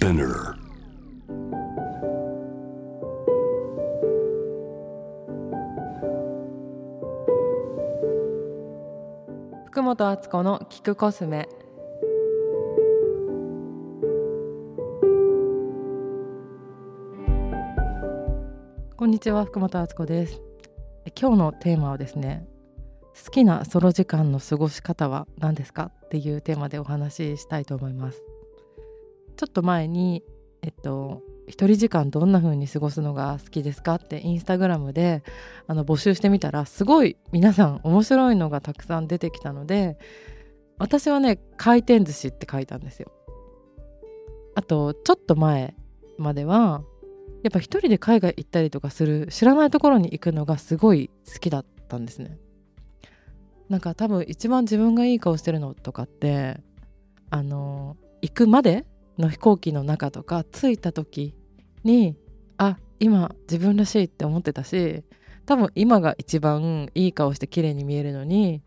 Spinner. 福本敦子の聞くコスメこんにちは福本敦子です今日のテーマはですね好きなソロ時間の過ごし方は何ですかっていうテーマでお話ししたいと思いますちょっと前にえっと一人時間どんな風に過ごすのが好きですかってインスタグラムであの募集してみたらすごい皆さん面白いのがたくさん出てきたので私はね回転寿司って書いたんですよ。あとちょっと前まではやっぱ一人で海外行ったりとかする知らないところに行くのがすごい好きだったんですね。なんか多分一番自分がいい顔してるのとかってあの行くまでの飛行機の中とか着いた時にあ今自分らしいって思ってたし多分今が一番いい顔して綺麗に見えるのに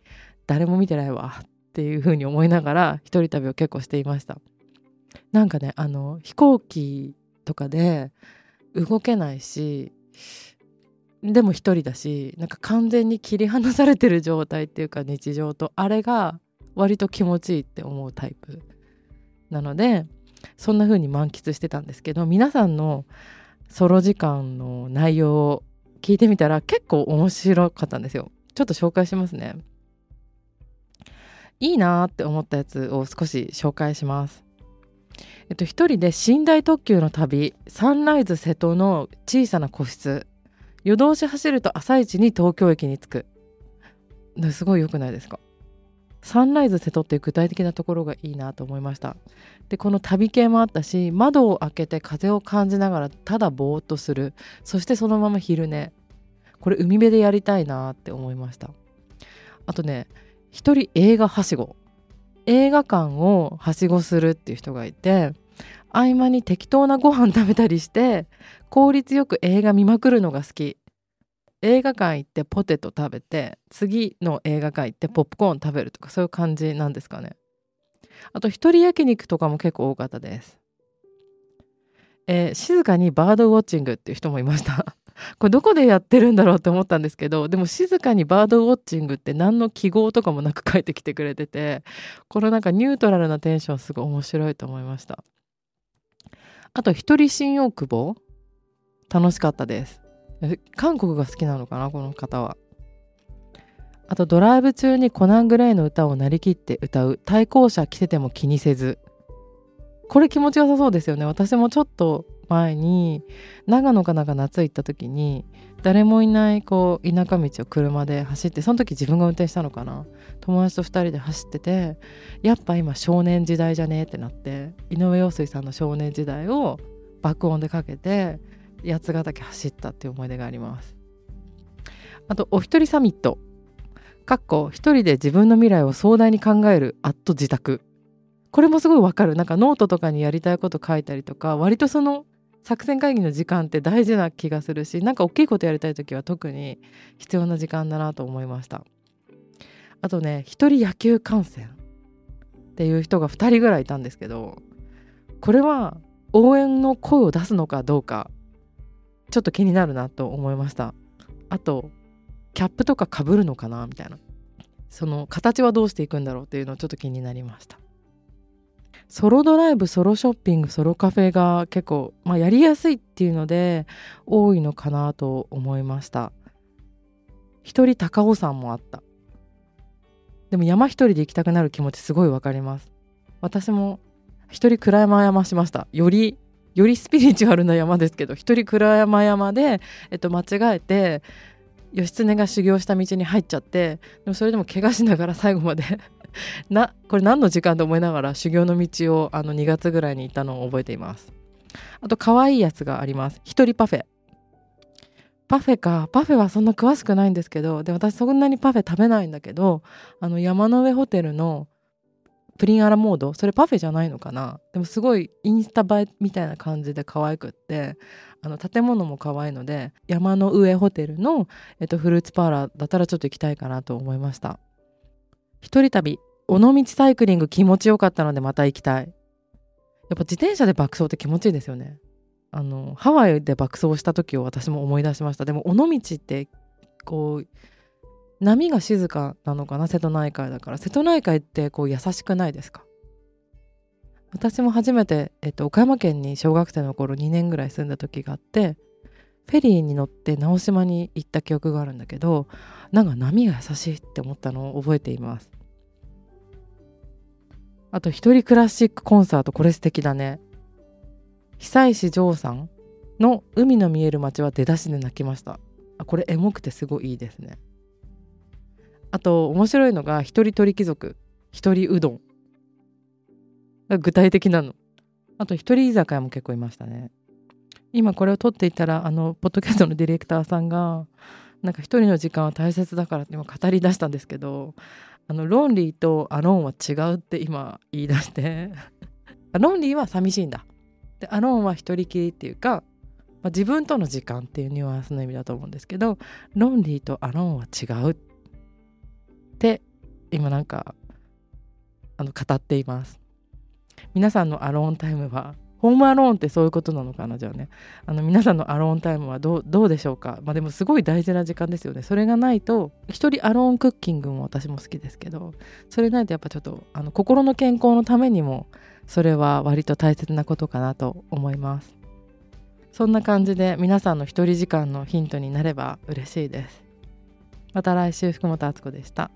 誰も見てないわっていう風に思いながら一人旅を結構していました。なんかねあの飛行機とかで動けないしでも一人だしなんか完全に切り離されてる状態っていうか日常とあれが割と気持ちいいって思うタイプなのでそんな風に満喫してたんですけど皆さんのソロ時間の内容を聞いてみたら結構面白かったんですよ。ちょっと紹介しますね。いいなって思ったやつを少し紹介します。えっと一人で寝台特急の旅サンライズ瀬戸の小さな個室。夜通し走ると朝一に東京駅に着く。すごい良くないですか？サンライズ瀬戸っていう具体的なところがいいなと思いました。でこの旅系もあったし窓を開けて風を感じながらただぼーっとする。そしてそのまま昼寝。これ海辺でやりたいなって思いました。あとね一人映画はしご。映画館をはしごするっていう人がいて合間に適当なご飯食べたりして効率よく映画見まくるのが好き。映画館行ってポテト食べて次の映画館行ってポップコーン食べるとかそういう感じなんですかね。あと一人焼肉とかも結構多かったです。えー、静かにバードウォッチングっていう人もいました。これどこでやってるんだろうって思ったんですけどでも静かにバードウォッチングって何の記号とかもなく書いてきてくれててこのなんかニュートラルなテンションすごい面白いと思いました。あと一人新大久保。楽しかったです。韓国が好きなのかなこの方は。あとドライブ中にコナン・グレイの歌をなりきって歌う。対向車来てても気にせず。これ気持ちよさそうですよね。私もちょっと前に長野かなんか夏行った時に誰もいないこう田舎道を車で走ってその時自分が運転したのかな。友達と2人で走っててやっぱ今少年時代じゃねえってなって井上陽水さんの少年時代を爆音でかけて八ヶ岳走ったっていう思い出があります。あとお一人サミット。かっこ一人で自分の未来を壮大に考えるアット自宅。これもすごいわかる。なんかノートとかにやりたいこと書いたりとか割とその作戦会議の時間って大事な気がするしなんか大きいことやりたい時は特に必要な時間だなと思いました。あとね一人野球観戦。っていう人が2人ぐらいいたんですけどこれは応援の声を出すのかどうかちょっと気になるなと思いました。あとキャップとかかぶるのかなみたいな。その形はどうしていくんだろうっていうのちょっと気になりました。ソロドライブソロショッピングソロカフェが結構、まあ、やりやすいっていうので多いのかなと思いました。一人高尾山もあった。でも山一人で行きたくなる気持ちすごいわかります。私も一人鞍山山しました。よりよりスピリチュアルな山ですけど一人鞍山山で、えっと、間違えて義経が修行した道に入っちゃってでもそれでも怪我しながら最後まで なこれ何の時間と思いながら修行の道をあの2月ぐらいに行ったのを覚えています。あと可愛いやつがあります。一人パフェ。パフェか。パフェはそんな詳しくないんですけどで私そんなにパフェ食べないんだけどあの山の上ホテルのプリンアラモード？それパフェじゃないのかな？でもすごいインスタ映えみたいな感じで可愛くって。あの建物も可愛いので山の上ホテルの、えっと、フルーツパーラーだったらちょっと行きたいかなと思いました。一人旅。尾道サイクリング気持ちよかったのでまた行きたい。やっぱ自転車で爆走って気持ちいいですよね。あのハワイで爆走した時を私も思い出しました。でも尾道ってこう波が静かなのかな？瀬戸内海だから。瀬戸内海ってこう優しくないですか？私も初めて、えっと、岡山県に小学生の頃2年ぐらい住んだ時があってフェリーに乗って直島に行った記憶があるんだけどなんか波が優しいって思ったのを覚えています。あと一人クラシックコンサートこれ素敵だね。久石譲さんの「海の見える街」は出だしで泣きました。あこれエモくてすごいいいですね。と面白いのが一人鳥貴族。一人うどん。が具体的なの。あと一人居酒屋も結構いましたね。今これを撮っていたらあのポッドキャストのディレクターさんがなんか一人の時間は大切だからって今語り出したんですけどあのロンリーとアローンは違うって今言い出して。ロンリーは寂しいんだ。でアローンは一人きりっていうか、まあ、自分との時間っていうニュアンスの意味だと思うんですけどロンリーとアローンは違うって今なんかあの語っています。皆さんのアローンタイムはホームアローンってそういうことなのかなじゃあね。あの皆さんのアローンタイムはどうどうでしょうか。まあでもすごい大事な時間ですよね。それがないと一人アローンクッキングも私も好きですけどそれないとやっぱちょっとあの心の健康のためにもそれは割と大切なことかなと思います。そんな感じで皆さんの一人時間のヒントになれば嬉しいです。また来週福本敦子でした。